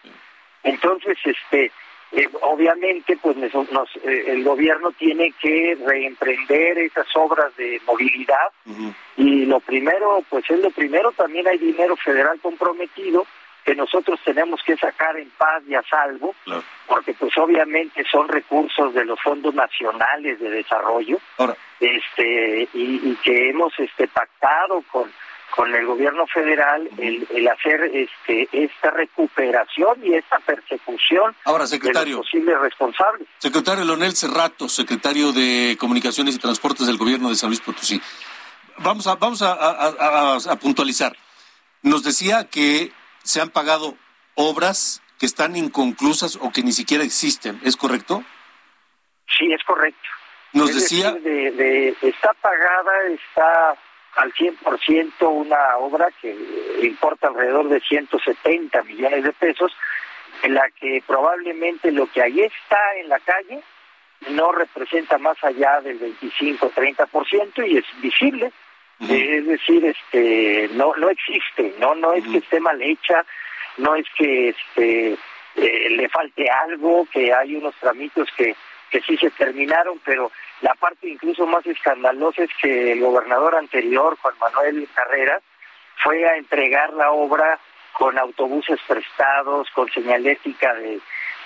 Entonces, este, eh, obviamente, pues nos, eh, el gobierno tiene que reemprender esas obras de movilidad y lo primero, pues es lo primero, también hay dinero federal comprometido que nosotros tenemos que sacar en paz y a salvo, porque pues obviamente son recursos de los fondos nacionales de desarrollo, este y, que hemos este pactado con con el gobierno federal el, hacer este esta recuperación y esta persecución Ahora, secretario, de los posibles responsables. Secretario Leonel Cerrato, secretario de Comunicaciones y Transportes del gobierno de San Luis Potosí. Vamos a, vamos a puntualizar. Nos decía que se han pagado obras que están inconclusas o que ni siquiera existen, ¿es correcto? Sí, es correcto. Nos decía... de, está pagada, está al 100% una obra que importa alrededor de 170 millones de pesos, en la que probablemente lo que ahí está en la calle no representa más allá del 25-30% y es visible. Es decir, este no no existe, no no es que esté mal hecha, no es que este eh, le falte algo, que hay unos tramitos que que sí se terminaron, pero la parte incluso más escandalosa es que el gobernador anterior, Juan Manuel Carreras, fue a entregar la obra con autobuses prestados, con señalética de,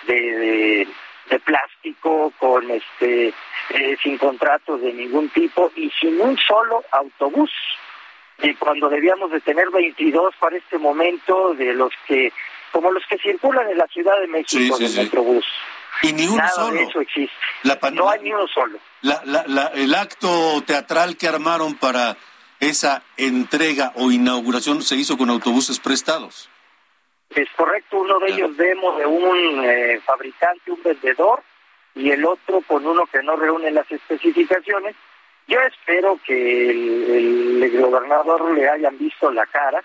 de, de, plástico, con este eh, sin contratos de ningún tipo y sin un solo autobús. Y cuando debíamos de tener 22 para este momento de los que como los que circulan en la Ciudad de México en el Metrobús. Y ni uno solo. eso existe. no hay ni uno solo. el acto teatral que armaron para esa entrega o inauguración se hizo con autobuses prestados. Es correcto, uno de ellos demo de un eh, fabricante, un vendedor, y el otro con uno que no reúne las especificaciones. Yo espero que el, gobernador le hayan visto la cara,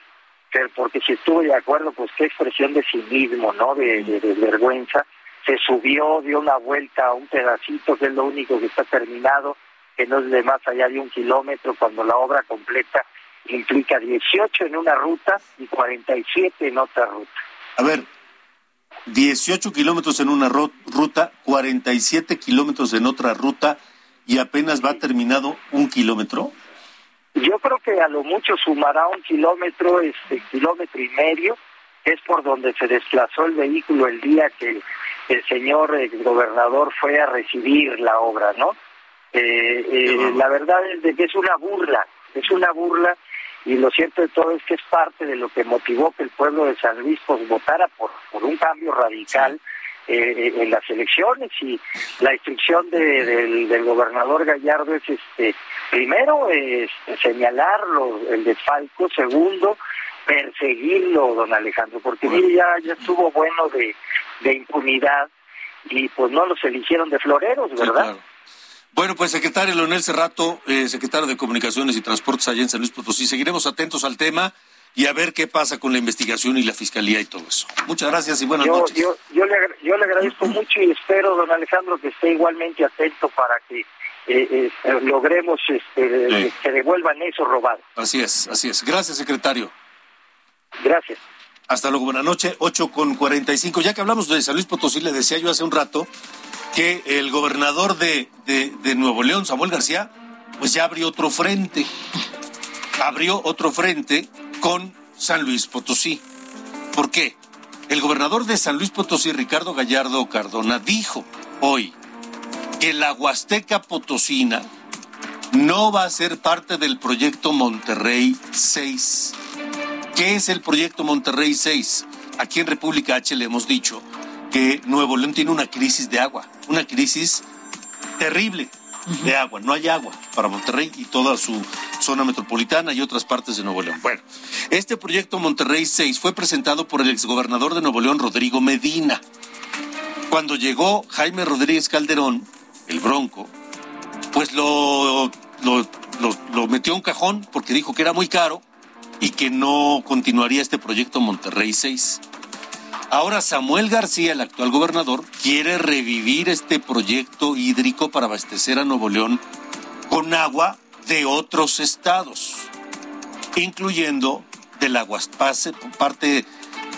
porque si estuvo de acuerdo, pues qué expresión de cinismo, ¿no? de vergüenza se subió, dio una vuelta a un pedacito que es lo único que está terminado, que no es de más allá de un kilómetro, cuando la obra completa implica 18 en una ruta y 47 en otra ruta. A ver, 18 kilómetros en una ruta, 47 kilómetros en otra ruta y apenas va terminado un kilómetro. Yo creo que a lo mucho sumará un kilómetro, este kilómetro y medio, es por donde se desplazó el vehículo el día que el señor gobernador fue a recibir la obra, ¿no? Eh, eh, la verdad es de que es una burla, es una burla y lo cierto de todo es que es parte de lo que motivó que el pueblo de San Luis pues votara por, por un cambio radical eh, en las elecciones y la instrucción del, del, gobernador Gallardo es este primero este, señalarlo el desfalco, segundo perseguirlo, don Alejandro, porque ya, ya estuvo bueno de, de impunidad y pues no los eligieron de floreros, ¿verdad? Bueno, pues secretario Leonel Cerrato, eh, secretario de Comunicaciones y Transportes allá en San Luis Potosí, seguiremos atentos al tema y a ver qué pasa con la investigación y la fiscalía y todo eso. Muchas gracias y buenas noches. Yo, yo, le, yo le agradezco mucho y espero, don Alejandro, que esté igualmente atento para que eh, eh, logremos este, que devuelvan eso robado. Así es, así es. Gracias, secretario. Gracias. Hasta luego, buenas noches, 8 con 45. Ya que hablamos de San Luis Potosí, le decía yo hace un rato que el gobernador de, de, Nuevo León, Samuel García, pues ya abrió otro frente. Abrió otro frente con San Luis Potosí. ¿Por qué? El gobernador de San Luis Potosí, Ricardo Gallardo Cardona, dijo hoy que la Huasteca Potosina no va a ser parte del proyecto Monterrey 6 ¿Qué es el proyecto Monterrey 6? Aquí en República H le hemos dicho que Nuevo León tiene una crisis de agua, una crisis terrible de agua. No hay agua para Monterrey y toda su zona metropolitana y otras partes de Nuevo León. Bueno, este proyecto Monterrey 6 fue presentado por el exgobernador de Nuevo León, Rodrigo Medina. Cuando llegó Jaime Rodríguez Calderón, el Bronco, pues lo, lo, lo metió a un cajón porque dijo que era muy caro y que no continuaría este proyecto Monterrey 6. Ahora Samuel García, el actual gobernador, quiere revivir este proyecto hídrico para abastecer a Nuevo León con agua de otros estados, incluyendo de la parte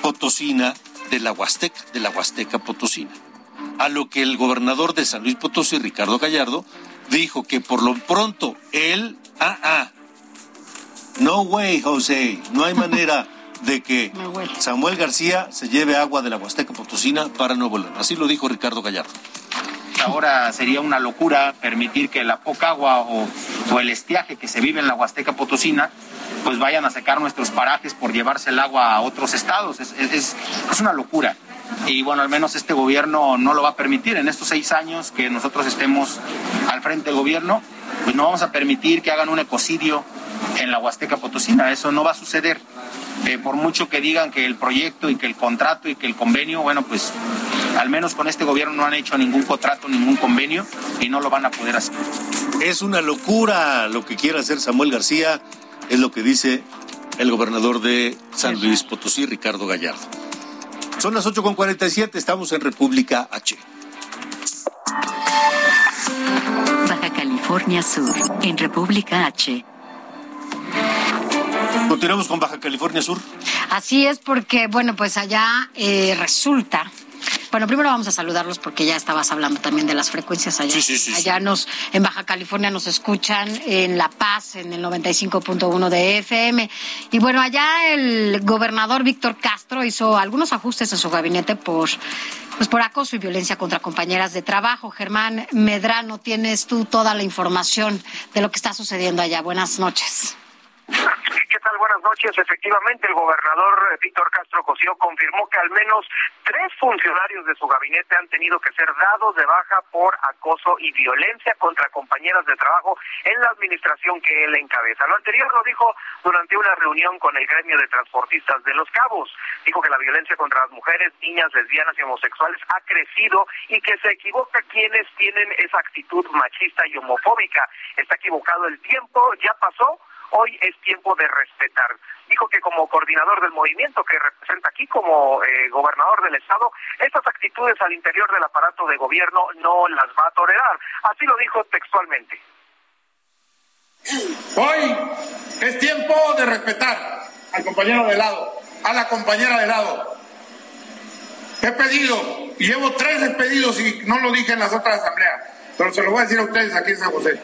potosina de la Huasteca, de la Huasteca potosina. A lo que el gobernador de San Luis Potosí, Ricardo Gallardo, dijo que por lo pronto él, ah, ah, no way, José. No hay manera de que Samuel García se lleve agua de la Huasteca Potosina para Nuevo León. Así lo dijo Ricardo Gallardo. ahora sería una locura permitir que la poca agua o, el estiaje que se vive en la Huasteca Potosina pues vayan a secar nuestros parajes por llevarse el agua a otros estados. Es, es, es, una locura. Y bueno, al menos este gobierno no lo va a permitir. En estos seis años que nosotros estemos al frente del gobierno, pues no vamos a permitir que hagan un ecocidio en la Huasteca Potosina. Eso no va a suceder. Eh, por mucho que digan que el proyecto y que el contrato y que el convenio, bueno, pues al menos con este gobierno no han hecho ningún contrato, ningún convenio y no lo van a poder hacer. Es una locura lo que quiere hacer Samuel García, es lo que dice el gobernador de San Luis Potosí, Ricardo Gallardo. Son las 8.47, estamos en República H. California Sur, en República H. Continuamos con Baja California Sur. Así es, porque, bueno, pues allá eh, resulta bueno, primero vamos a saludarlos porque ya estabas hablando también de las frecuencias allá. Sí, sí, sí, allá nos, en Baja California nos escuchan en La Paz, en el 95.1 de FM. Y bueno, allá el gobernador Víctor Castro hizo algunos ajustes en su gabinete por, pues por acoso y violencia contra compañeras de trabajo. Germán Medrano, tienes tú toda la información de lo que está sucediendo allá. Buenas noches. ¿Qué tal? Buenas noches. Efectivamente, el gobernador eh, Víctor Castro Cosío confirmó que al menos tres funcionarios de su gabinete han tenido que ser dados de baja por acoso y violencia contra compañeras de trabajo en la administración que él encabeza. Lo anterior lo dijo durante una reunión con el gremio de transportistas de Los Cabos. Dijo que la violencia contra las mujeres, niñas, lesbianas y homosexuales ha crecido y que se equivoca quienes tienen esa actitud machista y homofóbica. Está equivocado el tiempo, ya pasó hoy es tiempo de respetar. Dijo que como coordinador del movimiento que representa aquí, como eh, gobernador del Estado, estas actitudes al interior del aparato de gobierno no las va a tolerar. Así lo dijo textualmente. Hoy es tiempo de respetar al compañero de lado, a la compañera de lado. He pedido, y llevo tres despedidos y no lo dije en las otras asambleas, pero se lo voy a decir a ustedes aquí en San José.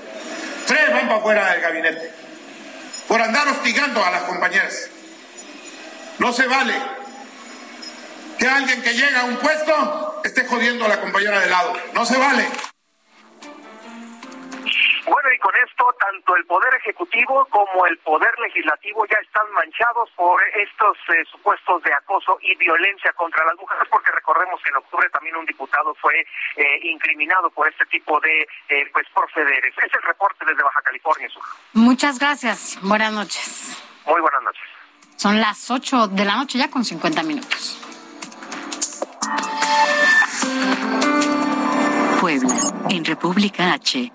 Tres van para afuera del gabinete por andar hostigando a las compañeras. No se vale que alguien que llega a un puesto esté jodiendo a la compañera de lado. No se vale. Y con esto tanto el Poder Ejecutivo como el Poder Legislativo ya están manchados por estos eh, supuestos de acoso y violencia contra las mujeres, porque recordemos que en octubre también un diputado fue eh, incriminado por este tipo de eh, pues procederes. Es el reporte desde Baja California Sur. Muchas gracias. Buenas noches. Muy buenas noches. Son las 8 de la noche ya con 50 minutos. Puebla, en República H.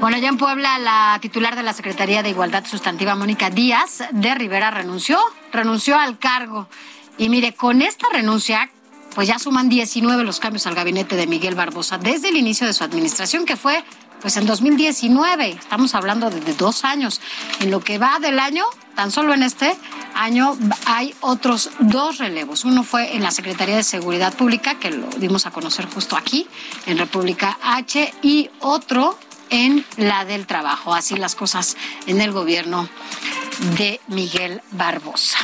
Bueno, ya en Puebla, la titular de la Secretaría de Igualdad Sustantiva, Mónica Díaz de Rivera, renunció, renunció al cargo. Y mire, con esta renuncia, pues ya suman 19 los cambios al gabinete de Miguel Barbosa desde el inicio de su administración, que fue pues en 2019. Estamos hablando de, dos años. En lo que va del año, tan solo en este año hay otros dos relevos. Uno fue en la Secretaría de Seguridad Pública, que lo dimos a conocer justo aquí, en República H, y otro en la del trabajo. Así las cosas en el gobierno de Miguel Barbosa.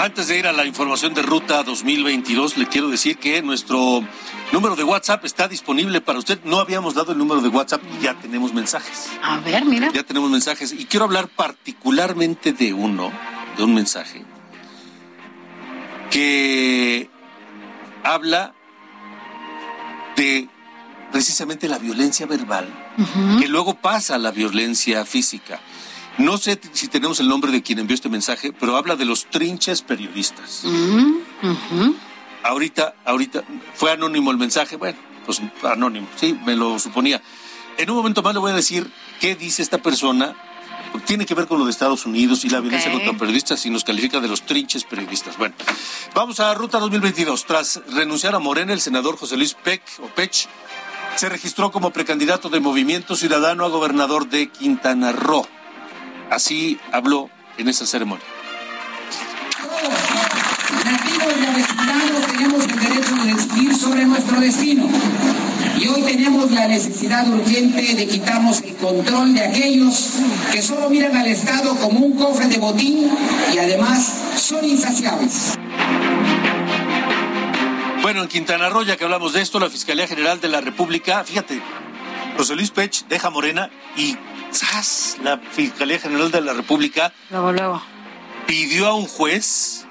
Antes de ir a la información de Ruta 2022, le quiero decir que nuestro número de WhatsApp está disponible para usted. No habíamos dado el número de WhatsApp y ya tenemos mensajes. A ver, mira. Ya tenemos mensajes y quiero hablar particularmente de uno, de un mensaje que habla de precisamente la violencia verbal, que luego pasa a la violencia física. No sé si tenemos el nombre de quien envió este mensaje, pero habla de los trinches periodistas. Ahorita, ahorita, fue anónimo el mensaje, bueno, pues anónimo, sí, me lo suponía. En un momento más le voy a decir qué dice esta persona tiene que ver con lo de Estados Unidos y la violencia contra periodistas y nos califica de los trinches periodistas. Bueno, vamos a Ruta 2022. Tras renunciar a Morena, el senador José Luis Peck o Pech se registró como precandidato de Movimiento Ciudadano a gobernador de Quintana Roo. Así habló en esa ceremonia. Nativos y tenemos el derecho de decidir sobre nuestro destino Y hoy tenemos la necesidad urgente de quitarnos el control de aquellos que solo miran al Estado como un cofre de botín y además son insaciables. Bueno, en Quintana Roo, ya que hablamos de esto, la Fiscalía General de la República, fíjate, José Luis Pech deja Morena y ¡zas! la Fiscalía General de la República luego, luego. pidió a un juez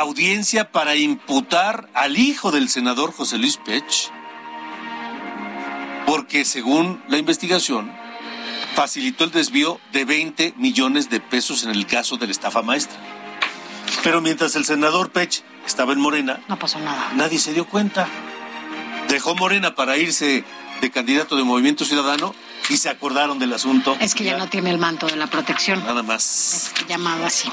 audiencia para imputar al hijo del senador José Luis Pech, porque según la investigación, facilitó el desvío de 20 millones de pesos en el caso de la estafa maestra. Pero mientras el senador Pech estaba en Morena, no pasó nada. Nadie se dio cuenta. Dejó Morena para irse de candidato de Movimiento Ciudadano y se acordaron del asunto. Es que ya, no tiene el manto de la protección. Nada más. Es llamado así.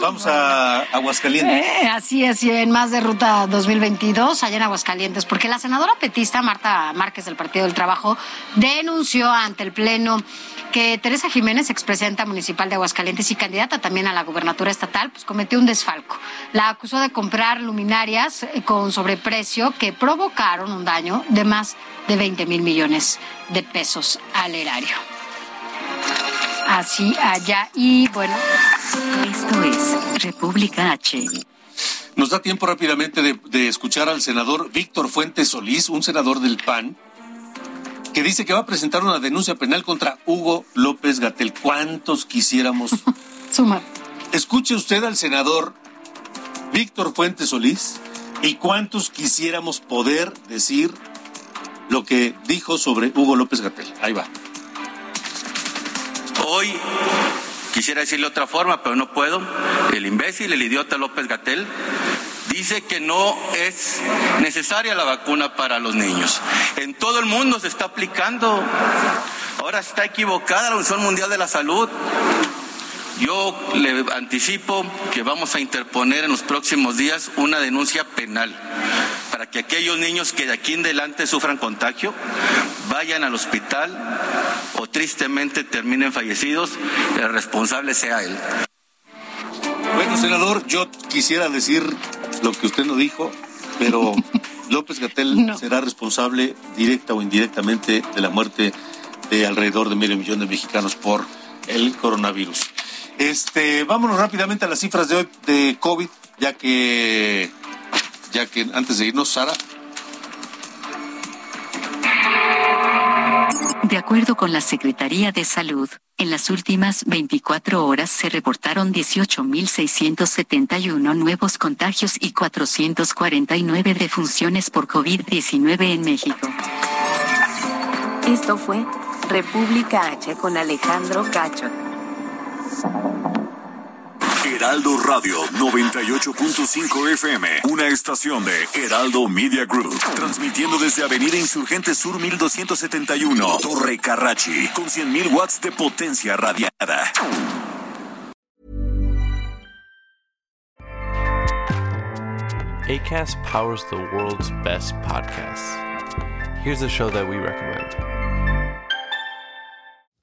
Vamos a Aguascalientes. Eh, así es, y en más de Ruta 2022, allá en Aguascalientes, porque la senadora petista Marta Márquez del Partido del Trabajo denunció ante el Pleno que Teresa Jiménez, expresidenta municipal de Aguascalientes y candidata también a la gubernatura estatal, pues cometió un desfalco. La acusó de comprar luminarias eh, con sobreprecio que provocaron un daño de más de 20 mil millones de pesos al erario. Así allá y bueno. Esto es República H. Nos da tiempo rápidamente de, de escuchar al senador Víctor Fuentes Solís, un senador del PAN, que dice que va a presentar una denuncia penal contra Hugo López Gatel. ¿Cuántos quisiéramos? Suma. Escuche usted al senador Víctor Fuentes Solís y cuántos quisiéramos poder decir lo que dijo sobre Hugo López Gatel. Ahí va. Hoy quisiera decirle otra forma, pero no puedo. El imbécil, el idiota López Gatel dice que no es necesaria la vacuna para los niños. En todo el mundo se está aplicando. Ahora está equivocada la Organización Mundial de la Salud. Yo le anticipo que vamos a interponer en los próximos días una denuncia penal para que aquellos niños que de aquí en adelante sufran contagio vayan al hospital o tristemente terminen fallecidos, el responsable sea él. Bueno, senador, yo quisiera decir lo que usted no dijo, pero López Gatel será responsable directa o indirectamente de la muerte de alrededor de medio millón de mexicanos por el coronavirus. Este, vámonos rápidamente a las cifras de hoy de COVID, ya que, ya que antes de irnos, Sara. De acuerdo con la Secretaría de Salud, en las últimas 24 horas se reportaron 18.671 nuevos contagios y 449 defunciones por COVID-19 en México. Esto fue República H con Alejandro Cacho. Heraldo Radio 98.5 FM, una estación de Heraldo Media Group, transmitiendo desde Avenida Insurgente Sur 1271, Torre Carrachi, con 100.000 watts de potencia radiada. ACAST powers the world's best podcasts. Here's a show that we recommend.